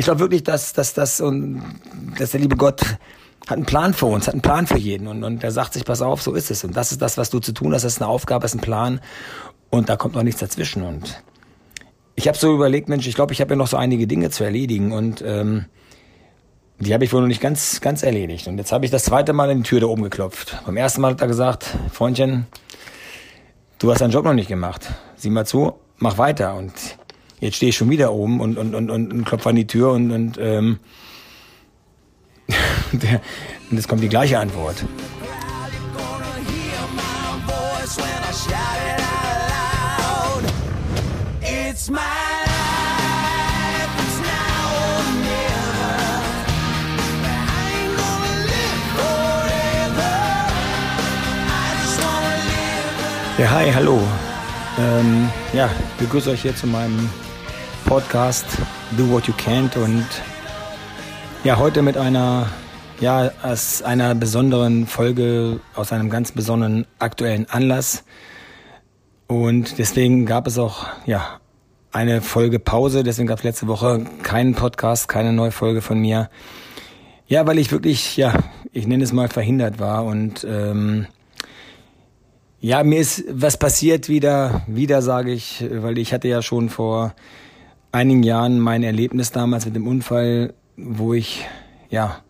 ich glaube wirklich, dass, dass, dass, und, dass der liebe Gott hat einen Plan für uns, hat einen Plan für jeden. Und, und er sagt sich, pass auf, so ist es. Und das ist das, was du zu tun hast. Das ist eine Aufgabe, das ist ein Plan. Und da kommt noch nichts dazwischen. Und ich habe so überlegt, Mensch, ich glaube, ich habe ja noch so einige Dinge zu erledigen. Und ähm, die habe ich wohl noch nicht ganz, ganz erledigt. Und jetzt habe ich das zweite Mal in die Tür da oben geklopft. Beim ersten Mal hat er gesagt, Freundchen, du hast deinen Job noch nicht gemacht. Sieh mal zu, mach weiter. Und jetzt stehe ich schon wieder oben und, und, und, und, und klopfe an die Tür und, und ähm, und jetzt kommt die gleiche Antwort. Ja, hi, hallo. Ähm, ja, begrüße euch hier zu meinem Podcast Do What You Can't und ja, heute mit einer, ja, aus einer besonderen Folge, aus einem ganz besonderen aktuellen Anlass. Und deswegen gab es auch, ja, eine Folge Pause. Deswegen gab es letzte Woche keinen Podcast, keine neue Folge von mir. Ja, weil ich wirklich, ja, ich nenne es mal verhindert war und ähm, ja, mir ist was passiert wieder, wieder sage ich, weil ich hatte ja schon vor einigen Jahren mein Erlebnis damals mit dem Unfall wo ich ja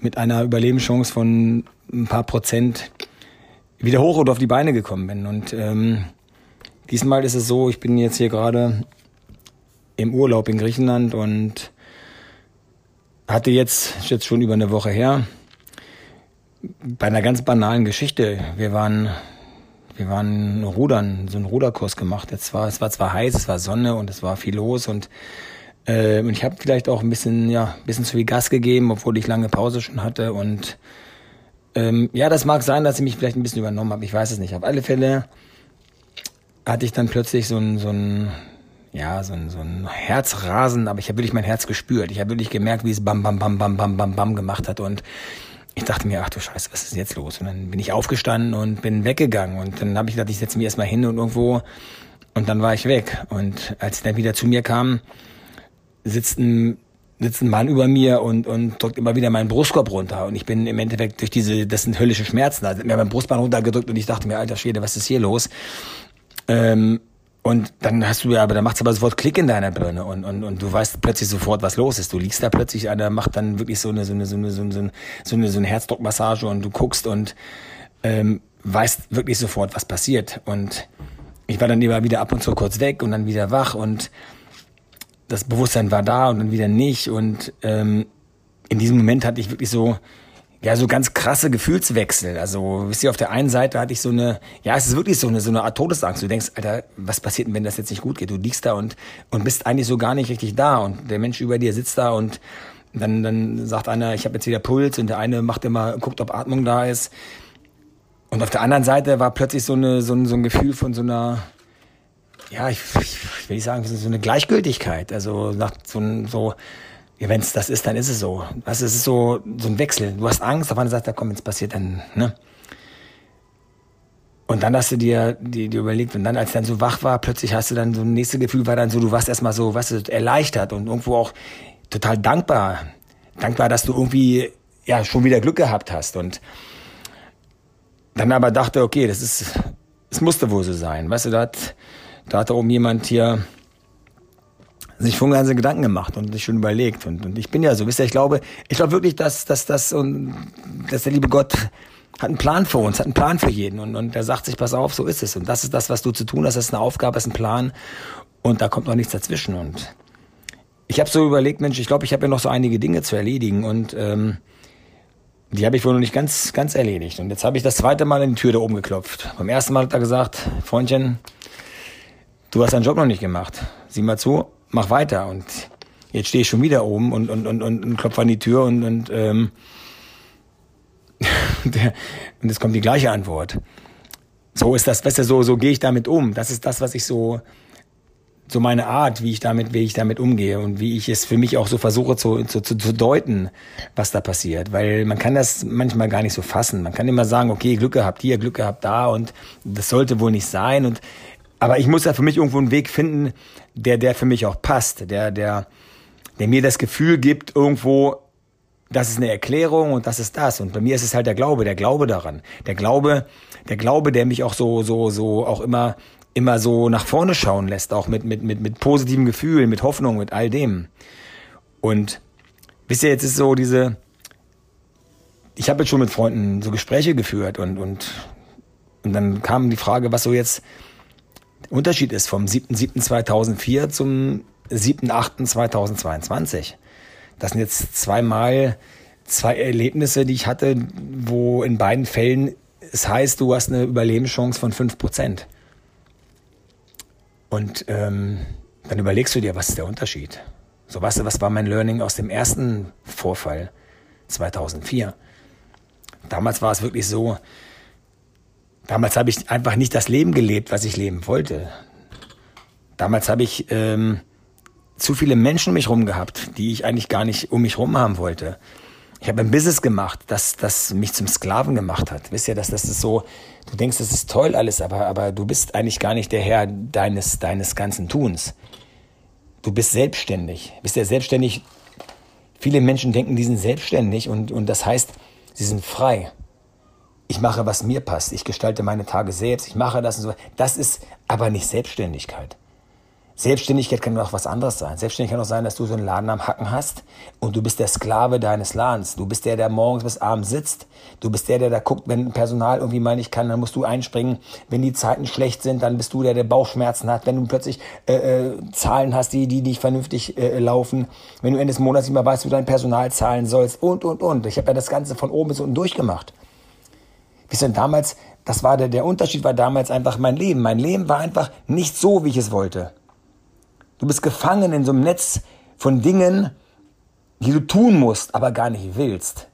mit einer Überlebenschance von ein paar Prozent wieder hoch und auf die Beine gekommen bin. Und ähm, diesmal ist es so, ich bin jetzt hier gerade im Urlaub in Griechenland und hatte jetzt, jetzt schon über eine Woche her, bei einer ganz banalen Geschichte. Wir waren, wir waren rudern, so einen Ruderkurs gemacht. Jetzt war, es war zwar heiß, es war Sonne und es war viel los und äh, und ich habe vielleicht auch ein bisschen, ja, ein bisschen zu viel Gas gegeben, obwohl ich lange Pause schon hatte. Und ähm, ja, das mag sein, dass ich mich vielleicht ein bisschen übernommen habe. Ich weiß es nicht. Auf alle Fälle hatte ich dann plötzlich so ein, so ein, ja, so ein, so ein Herzrasen, aber ich habe wirklich mein Herz gespürt. Ich habe wirklich gemerkt, wie es bam, bam, bam, bam, bam, bam, bam gemacht hat. Und ich dachte mir, ach du Scheiße, was ist jetzt los? Und dann bin ich aufgestanden und bin weggegangen. Und dann habe ich gedacht, ich setze mich erstmal hin und irgendwo. Und dann war ich weg. Und als ich dann wieder zu mir kam, sitzt ein, sitzt ein Mann über mir und, und drückt immer wieder meinen Brustkorb runter. Und ich bin im Endeffekt durch diese, das sind höllische Schmerzen. Hat mir mein Brustbein runtergedrückt und ich dachte mir, alter Schwede, was ist hier los? Ähm, und dann hast du ja, aber da macht's aber sofort Klick in deiner Birne und, und, und du weißt plötzlich sofort, was los ist. Du liegst da plötzlich, einer macht dann wirklich so eine, so eine, so eine, so eine, so eine, so eine Herzdruckmassage und du guckst und ähm, weißt wirklich sofort, was passiert. Und ich war dann immer wieder ab und zu kurz weg und dann wieder wach und das Bewusstsein war da und dann wieder nicht. Und ähm, in diesem Moment hatte ich wirklich so, ja, so ganz krasse Gefühlswechsel. Also, wisst ihr, auf der einen Seite hatte ich so eine, ja, es ist wirklich so eine, so eine Art Todesangst. Du denkst, Alter, was passiert denn, wenn das jetzt nicht gut geht? Du liegst da und, und bist eigentlich so gar nicht richtig da. Und der Mensch über dir sitzt da und dann, dann sagt einer, ich habe jetzt wieder Puls und der eine macht immer, guckt, ob Atmung da ist. Und auf der anderen Seite war plötzlich so, eine, so, ein, so ein Gefühl von so einer, ja, ich, ich will nicht sagen, so eine Gleichgültigkeit. Also nach so, so ja, wenn es das ist, dann ist es so. Also es ist so, so ein Wechsel. Du hast Angst, auf einer Seite, komm, jetzt passiert dann, ne? Und dann hast du dir, dir, dir überlegt, und dann, als dann so wach war, plötzlich hast du dann so ein nächstes Gefühl, war dann so, du warst erstmal so, weißt du, erleichtert und irgendwo auch total dankbar. Dankbar, dass du irgendwie, ja, schon wieder Glück gehabt hast. Und dann aber dachte, okay, das ist, es musste wohl so sein. Weißt du, da hat, da hat da oben jemand hier sich schon ganze Gedanken gemacht und sich schon überlegt. Und, und ich bin ja so, wisst ihr, ich glaube, ich glaube wirklich, dass, dass, dass, und, dass der liebe Gott hat einen Plan für uns, hat einen Plan für jeden. Und, und er sagt sich, pass auf, so ist es. Und das ist das, was du zu tun hast, das ist eine Aufgabe, das ist ein Plan. Und da kommt noch nichts dazwischen. Und ich habe so überlegt, Mensch, ich glaube, ich habe ja noch so einige Dinge zu erledigen. Und ähm, die habe ich wohl noch nicht ganz, ganz erledigt. Und jetzt habe ich das zweite Mal in die Tür da oben geklopft. Beim ersten Mal hat er gesagt, Freundchen, du hast deinen Job noch nicht gemacht. Sieh mal zu, mach weiter. Und jetzt stehe ich schon wieder oben und, und, und, und, und klopfe an die Tür und, und, ähm, der, und es kommt die gleiche Antwort. So ist das, weißt du, so, so gehe ich damit um. Das ist das, was ich so, so meine Art, wie ich damit, wie ich damit umgehe und wie ich es für mich auch so versuche zu, zu, zu, zu deuten, was da passiert. Weil man kann das manchmal gar nicht so fassen. Man kann immer sagen, okay, Glück gehabt hier, Glück gehabt da und das sollte wohl nicht sein. Und aber ich muss ja für mich irgendwo einen Weg finden, der, der für mich auch passt, der, der, der mir das Gefühl gibt, irgendwo, das ist eine Erklärung und das ist das. Und bei mir ist es halt der Glaube, der Glaube daran. Der Glaube, der Glaube, der mich auch so, so, so auch immer, immer so nach vorne schauen lässt, auch mit, mit, mit, mit positiven Gefühlen, mit Hoffnung, mit all dem. Und wisst ihr, jetzt ist so diese, ich habe jetzt schon mit Freunden so Gespräche geführt und, und, und dann kam die Frage, was so jetzt Unterschied ist vom 7.7.2004 zum 7.8.2022. Das sind jetzt zweimal zwei Erlebnisse, die ich hatte, wo in beiden Fällen es heißt, du hast eine Überlebenschance von 5%. Und ähm, dann überlegst du dir, was ist der Unterschied? So, weißt du, was war mein Learning aus dem ersten Vorfall 2004? Damals war es wirklich so, damals habe ich einfach nicht das Leben gelebt, was ich leben wollte. Damals habe ich ähm, zu viele Menschen um mich rum gehabt, die ich eigentlich gar nicht um mich rum haben wollte. Ich habe ein Business gemacht, das, das mich zum Sklaven gemacht hat. Wisst ihr, dass das ist so, du denkst, das ist toll alles, aber, aber du bist eigentlich gar nicht der Herr deines, deines ganzen Tuns. Du bist selbstständig. Bist ja selbstständig. Viele Menschen denken, die sind selbstständig und, und das heißt, sie sind frei. Ich mache, was mir passt. Ich gestalte meine Tage selbst. Ich mache das und so. Das ist aber nicht Selbstständigkeit. Selbstständigkeit kann auch was anderes sein. Selbstständigkeit kann auch sein, dass du so einen Laden am Hacken hast und du bist der Sklave deines Ladens. Du bist der, der morgens bis abends sitzt. Du bist der, der da guckt, wenn Personal irgendwie mal nicht kann, dann musst du einspringen. Wenn die Zeiten schlecht sind, dann bist du der, der Bauchschmerzen hat. Wenn du plötzlich äh, äh, Zahlen hast, die, die nicht vernünftig äh, laufen. Wenn du Ende des Monats nicht mehr weißt, wie du dein Personal zahlen sollst und, und, und. Ich habe ja das Ganze von oben bis unten durchgemacht. Wie denn damals, das war der, der Unterschied war damals einfach mein Leben. Mein Leben war einfach nicht so, wie ich es wollte. Du bist gefangen in so einem Netz von Dingen, die du tun musst, aber gar nicht willst.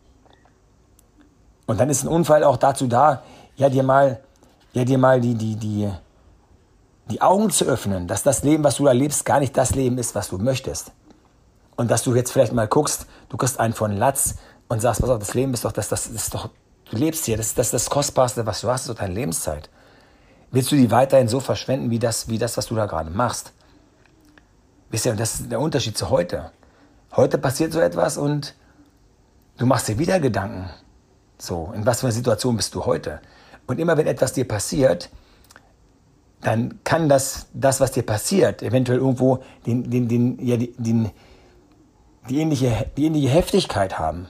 Und dann ist ein Unfall auch dazu da, ja dir mal, ja dir mal die, die, die, die Augen zu öffnen, dass das Leben, was du da lebst, gar nicht das Leben ist, was du möchtest. Und dass du jetzt vielleicht mal guckst, du kriegst einen von Latz und sagst, pass auf, das Leben ist doch, das, das ist doch, du lebst hier, das, das ist das Kostbarste, was du hast, doch deine Lebenszeit. Willst du die weiterhin so verschwenden, wie das, wie das, was du da gerade machst? Wisst ihr, das ist der Unterschied zu heute. Heute passiert so etwas und du machst dir wieder Gedanken. So, in was für einer Situation bist du heute? Und immer wenn etwas dir passiert, dann kann das, das was dir passiert, eventuell irgendwo den, den, den, ja, den, die, ähnliche, die ähnliche Heftigkeit haben.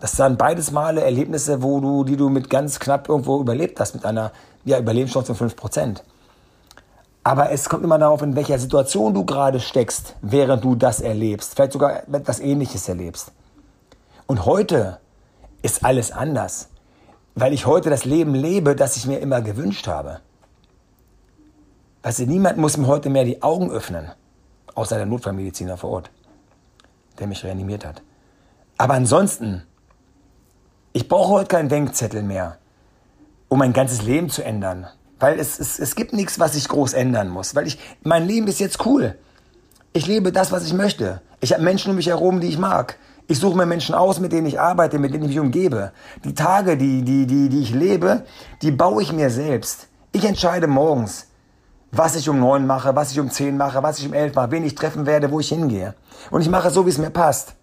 Das waren beides Male Erlebnisse, wo du, die du mit ganz knapp irgendwo überlebt hast, mit einer ja, Überlebenschance von 5%. Aber es kommt immer darauf, in welcher Situation du gerade steckst, während du das erlebst. Vielleicht sogar etwas Ähnliches erlebst. Und heute ist alles anders, weil ich heute das Leben lebe, das ich mir immer gewünscht habe. Weißt du, niemand muss mir heute mehr die Augen öffnen, außer der Notfallmediziner vor Ort, der mich reanimiert hat. Aber ansonsten, ich brauche heute keinen Denkzettel mehr, um mein ganzes Leben zu ändern. Weil es, es, es gibt nichts, was ich groß ändern muss. Weil ich, mein Leben ist jetzt cool. Ich lebe das, was ich möchte. Ich habe Menschen um mich herum, die ich mag. Ich suche mir Menschen aus, mit denen ich arbeite, mit denen ich mich umgebe. Die Tage, die, die, die, die ich lebe, die baue ich mir selbst. Ich entscheide morgens, was ich um neun mache, was ich um zehn mache, was ich um elf mache, wen ich treffen werde, wo ich hingehe. Und ich mache so, wie es mir passt.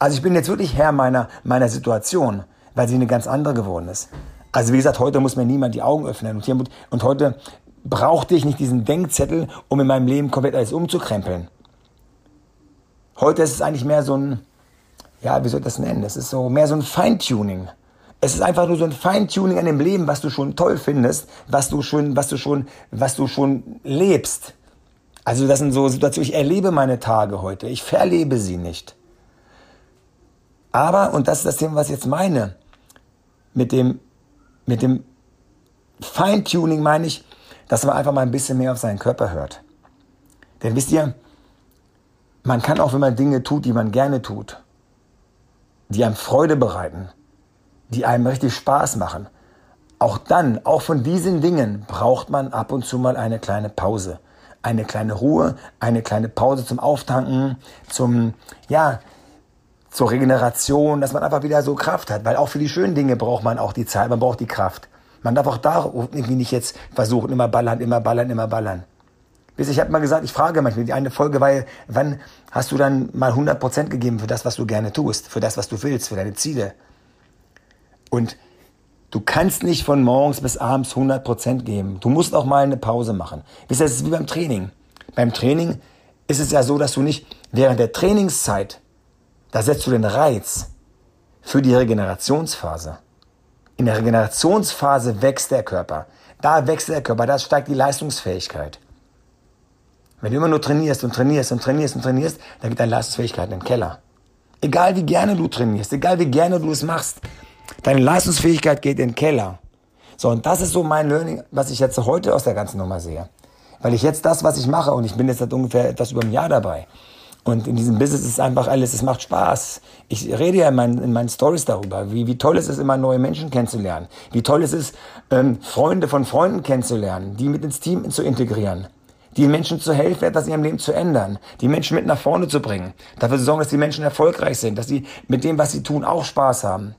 Also ich bin jetzt wirklich Herr meiner, meiner Situation, weil sie eine ganz andere geworden ist. Also wie gesagt, heute muss mir niemand die Augen öffnen. Und, hier, und heute brauchte ich nicht diesen Denkzettel, um in meinem Leben komplett alles umzukrempeln. Heute ist es eigentlich mehr so ein, ja, wie soll ich das nennen? Es ist so mehr so ein Feintuning. Es ist einfach nur so ein Feintuning an dem Leben, was du schon toll findest, was du schon, was du schon, was du schon lebst. Also das sind so Situationen, ich erlebe meine Tage heute, ich verlebe sie nicht. Aber, und das ist das Thema, was ich jetzt meine, mit dem mit dem Feintuning meine ich, dass man einfach mal ein bisschen mehr auf seinen Körper hört. Denn wisst ihr, man kann auch, wenn man Dinge tut, die man gerne tut, die einem Freude bereiten, die einem richtig Spaß machen, auch dann, auch von diesen Dingen braucht man ab und zu mal eine kleine Pause. Eine kleine Ruhe, eine kleine Pause zum Auftanken, zum, ja, zur Regeneration, dass man einfach wieder so Kraft hat. Weil auch für die schönen Dinge braucht man auch die Zeit, man braucht die Kraft. Man darf auch da irgendwie nicht jetzt versuchen, immer ballern, immer ballern, immer ballern. ich habe mal gesagt, ich frage manchmal, die eine Folge war, wann hast du dann mal 100% gegeben für das, was du gerne tust, für das, was du willst, für deine Ziele? Und du kannst nicht von morgens bis abends 100% geben. Du musst auch mal eine Pause machen. Wisst ihr, das ist wie beim Training. Beim Training ist es ja so, dass du nicht während der Trainingszeit, da setzt du den Reiz für die Regenerationsphase. In der Regenerationsphase wächst der Körper. Da wächst der Körper, da steigt die Leistungsfähigkeit. Wenn du immer nur trainierst und trainierst und trainierst und trainierst, dann geht deine Leistungsfähigkeit in den Keller. Egal wie gerne du trainierst, egal wie gerne du es machst, deine Leistungsfähigkeit geht in den Keller. So, und das ist so mein Learning, was ich jetzt heute aus der ganzen Nummer sehe. Weil ich jetzt das, was ich mache, und ich bin jetzt seit ungefähr etwas über einem Jahr dabei, und in diesem Business ist einfach alles, es macht Spaß. Ich rede ja in meinen, in meinen Stories darüber, wie, wie toll es ist, immer neue Menschen kennenzulernen. Wie toll es ist, ähm, Freunde von Freunden kennenzulernen, die mit ins Team zu integrieren. Die Menschen zu helfen, etwas in ihrem Leben zu ändern. Die Menschen mit nach vorne zu bringen. Dafür zu sorgen, dass die Menschen erfolgreich sind. Dass sie mit dem, was sie tun, auch Spaß haben.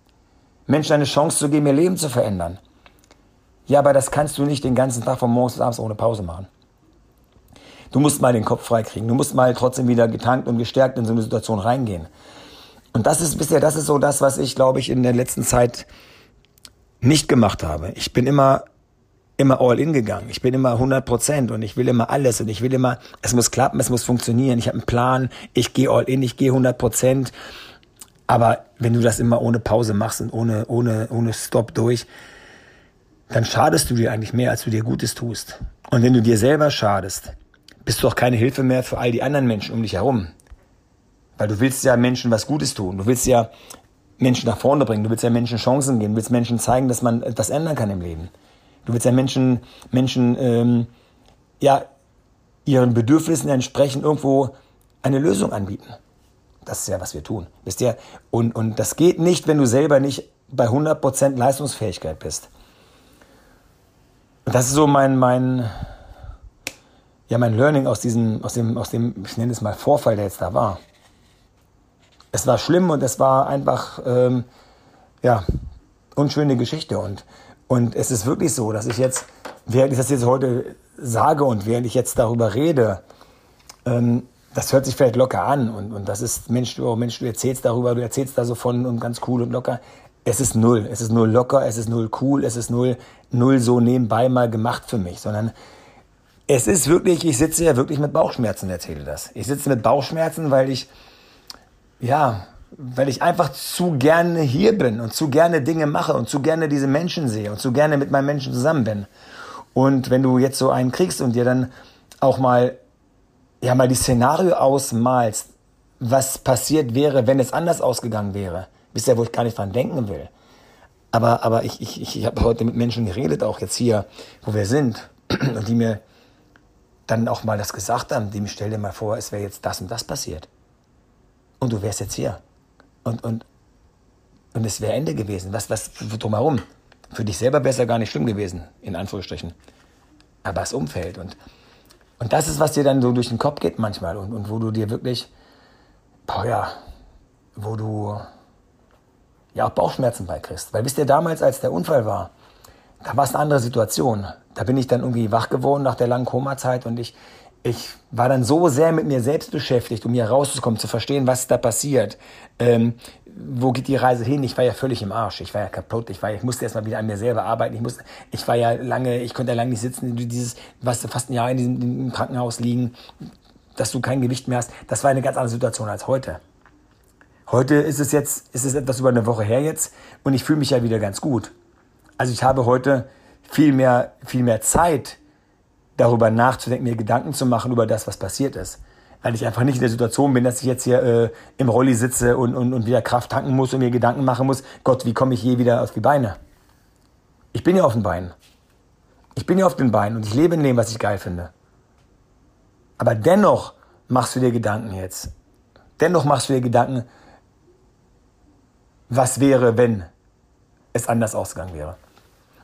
Menschen eine Chance zu geben, ihr Leben zu verändern. Ja, aber das kannst du nicht den ganzen Tag von morgens bis abends ohne Pause machen. Du musst mal den Kopf freikriegen. Du musst mal trotzdem wieder getankt und gestärkt in so eine Situation reingehen. Und das ist bisher, das ist so das, was ich, glaube ich, in der letzten Zeit nicht gemacht habe. Ich bin immer, immer all in gegangen. Ich bin immer 100 Prozent und ich will immer alles und ich will immer, es muss klappen, es muss funktionieren. Ich habe einen Plan, ich gehe all in, ich gehe 100 Prozent. Aber wenn du das immer ohne Pause machst und ohne, ohne, ohne Stop durch, dann schadest du dir eigentlich mehr, als du dir Gutes tust. Und wenn du dir selber schadest, bist du auch keine Hilfe mehr für all die anderen Menschen um dich herum. Weil du willst ja Menschen was Gutes tun. Du willst ja Menschen nach vorne bringen. Du willst ja Menschen Chancen geben. Du willst Menschen zeigen, dass man etwas ändern kann im Leben. Du willst ja Menschen, Menschen, ähm, ja, ihren Bedürfnissen entsprechend irgendwo eine Lösung anbieten. Das ist ja, was wir tun. Wisst ihr? Und, und das geht nicht, wenn du selber nicht bei 100% Leistungsfähigkeit bist. Und das ist so mein, mein, ja, mein Learning aus diesem, aus dem, aus dem, ich nenne es mal Vorfall, der jetzt da war. Es war schlimm und es war einfach, ähm, ja, unschöne Geschichte und, und es ist wirklich so, dass ich jetzt, während ich das jetzt heute sage und während ich jetzt darüber rede, ähm, das hört sich vielleicht locker an und, und das ist, Mensch, du, oh Mensch, du erzählst darüber, du erzählst da so von und ganz cool und locker. Es ist null. Es ist null locker, es ist null cool, es ist null, null so nebenbei mal gemacht für mich, sondern es ist wirklich, ich sitze ja wirklich mit Bauchschmerzen, erzähle das. Ich sitze mit Bauchschmerzen, weil ich, ja, weil ich einfach zu gerne hier bin und zu gerne Dinge mache und zu gerne diese Menschen sehe und zu gerne mit meinen Menschen zusammen bin. Und wenn du jetzt so einen kriegst und dir dann auch mal, ja, mal die Szenario ausmalst, was passiert wäre, wenn es anders ausgegangen wäre, wisst ihr, wo ich gar nicht dran denken will. Aber, aber ich, ich, ich habe heute mit Menschen geredet, auch jetzt hier, wo wir sind, und die mir dann auch mal das gesagt haben, dem stell dir mal vor, es wäre jetzt das und das passiert. Und du wärst jetzt hier. Und, und, und es wäre Ende gewesen. Was, was drumherum? Für dich selber ja gar nicht schlimm gewesen, in Anführungsstrichen. Aber das Umfeld. Und, und das ist, was dir dann so durch den Kopf geht manchmal. Und, und wo du dir wirklich, boah ja, wo du ja auch Bauchschmerzen beikriegst. Weil wisst ihr, damals, als der Unfall war, da war es eine andere Situation. Da bin ich dann irgendwie wach geworden nach der langen Koma-Zeit und ich, ich war dann so sehr mit mir selbst beschäftigt, um hier rauszukommen, zu verstehen, was da passiert. Ähm, wo geht die Reise hin? Ich war ja völlig im Arsch. Ich war ja kaputt. Ich war, ich musste erstmal wieder an mir selber arbeiten. Ich musste, ich war ja lange, ich konnte ja lange nicht sitzen. Dieses, was fast ein Jahr in diesem im Krankenhaus liegen, dass du kein Gewicht mehr hast. Das war eine ganz andere Situation als heute. Heute ist es jetzt, ist es etwas über eine Woche her jetzt und ich fühle mich ja wieder ganz gut. Also ich habe heute viel mehr, viel mehr Zeit, darüber nachzudenken, mir Gedanken zu machen über das, was passiert ist. Weil ich einfach nicht in der Situation bin, dass ich jetzt hier äh, im Rolli sitze und, und, und wieder Kraft tanken muss und mir Gedanken machen muss, Gott, wie komme ich je wieder auf die Beine? Ich bin ja auf den Beinen. Ich bin ja auf den Beinen und ich lebe in dem, was ich geil finde. Aber dennoch machst du dir Gedanken jetzt. Dennoch machst du dir Gedanken, was wäre, wenn es anders ausgegangen wäre.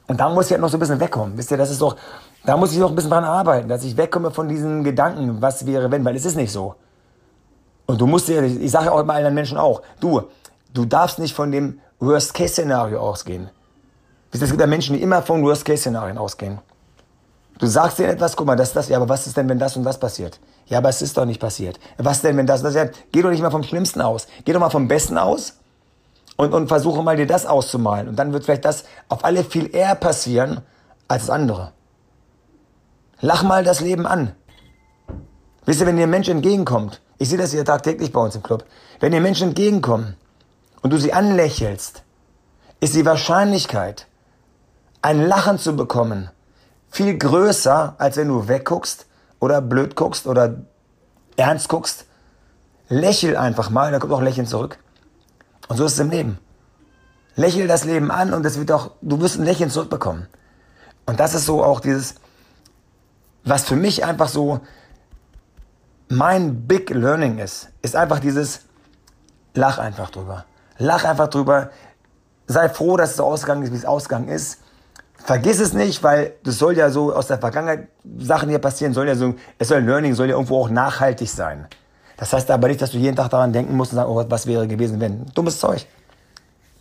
Und da muss ich halt noch so ein bisschen wegkommen. Wisst ihr, das ist doch, da muss ich noch ein bisschen dran arbeiten, dass ich wegkomme von diesen Gedanken, was wäre wenn, weil es ist nicht so. Und du musst dir, ich sage auch immer allen Menschen auch, du, du darfst nicht von dem Worst-Case-Szenario ausgehen. Wisst ihr, es gibt ja Menschen, die immer von Worst-Case-Szenarien ausgehen. Du sagst dir etwas, guck mal, das das, ja, aber was ist denn, wenn das und das passiert? Ja, aber es ist doch nicht passiert. Was denn, wenn das und das passiert? Geh doch nicht mal vom Schlimmsten aus. Geh doch mal vom Besten aus und, und versuche mal dir das auszumalen. Und dann wird vielleicht das auf alle viel eher passieren als das andere. Lach mal das Leben an. Wisst ihr, wenn dir ein Mensch entgegenkommt, ich sehe das hier tagtäglich bei uns im Club, wenn dir Menschen entgegenkommen und du sie anlächelst, ist die Wahrscheinlichkeit, ein Lachen zu bekommen, viel größer, als wenn du wegguckst oder blöd guckst oder ernst guckst. Lächel einfach mal, da kommt auch Lächeln zurück. Und so ist es im Leben. Lächel das Leben an und es wird auch, du wirst ein Lächeln zurückbekommen. Und das ist so auch dieses, was für mich einfach so mein Big Learning ist, ist einfach dieses, lach einfach drüber. Lach einfach drüber. Sei froh, dass es so ausgegangen ist, wie es ausgegangen ist. Vergiss es nicht, weil das soll ja so aus der Vergangenheit Sachen, hier passieren, soll ja so, es soll Learning, soll ja irgendwo auch nachhaltig sein. Das heißt aber nicht, dass du jeden Tag daran denken musst und sagen, oh, was wäre gewesen, wenn. Dummes Zeug.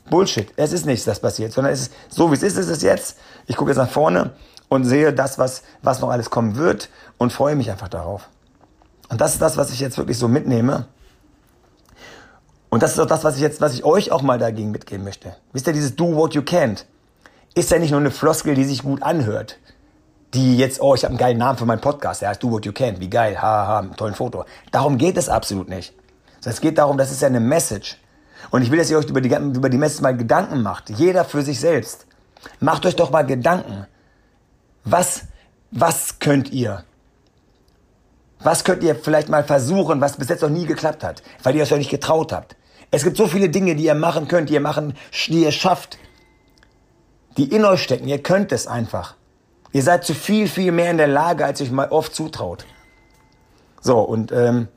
Bullshit. Es ist nichts, das passiert, sondern es ist so, wie es ist, ist es jetzt. Ich gucke jetzt nach vorne und sehe das, was, was noch alles kommen wird und freue mich einfach darauf. Und das ist das, was ich jetzt wirklich so mitnehme. Und das ist auch das, was ich jetzt, was ich euch auch mal dagegen mitgeben möchte. Wisst ihr, dieses Do What You Can't ist ja nicht nur eine Floskel, die sich gut anhört. Die jetzt, oh, ich habe einen geilen Namen für meinen Podcast, der heißt Do What You Can't, wie geil, haha, ha, tollen Foto. Darum geht es absolut nicht. Es geht darum, das ist ja eine Message. Und ich will, dass ihr euch über die, über die Message mal Gedanken macht. Jeder für sich selbst. Macht euch doch mal Gedanken. Was, was könnt ihr? Was könnt ihr vielleicht mal versuchen, was bis jetzt noch nie geklappt hat, weil ihr euch nicht getraut habt? Es gibt so viele Dinge, die ihr machen könnt, die ihr machen, die ihr schafft, die in euch stecken. Ihr könnt es einfach. Ihr seid zu viel, viel mehr in der Lage, als euch mal oft zutraut. So, und ähm,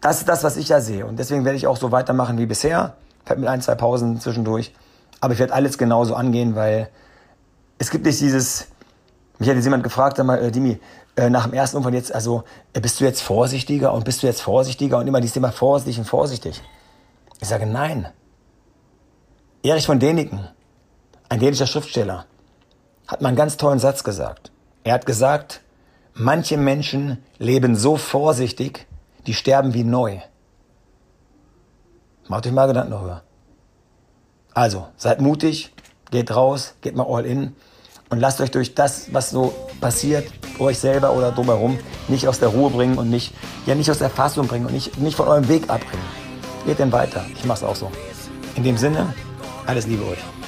das ist das, was ich ja sehe. Und deswegen werde ich auch so weitermachen wie bisher. Vielleicht mit ein, zwei Pausen zwischendurch. Aber ich werde alles genauso angehen, weil es gibt nicht dieses. Mich hat jetzt jemand gefragt, sag mal, äh, Dimi, äh, nach dem ersten Unfall jetzt, also äh, bist du jetzt vorsichtiger und bist du jetzt vorsichtiger und immer dieses Thema vorsichtig und vorsichtig. Ich sage nein. Erich von Däniken, ein dänischer Schriftsteller, hat mal einen ganz tollen Satz gesagt. Er hat gesagt, manche Menschen leben so vorsichtig, die sterben wie neu. Macht euch mal Gedanken darüber. Also, seid mutig, geht raus, geht mal all in und lasst euch durch das, was so passiert, euch selber oder drumherum, nicht aus der Ruhe bringen und nicht, ja, nicht aus der Fassung bringen und nicht, nicht von eurem Weg abbringen. Geht denn weiter. Ich mach's auch so. In dem Sinne, alles Liebe euch.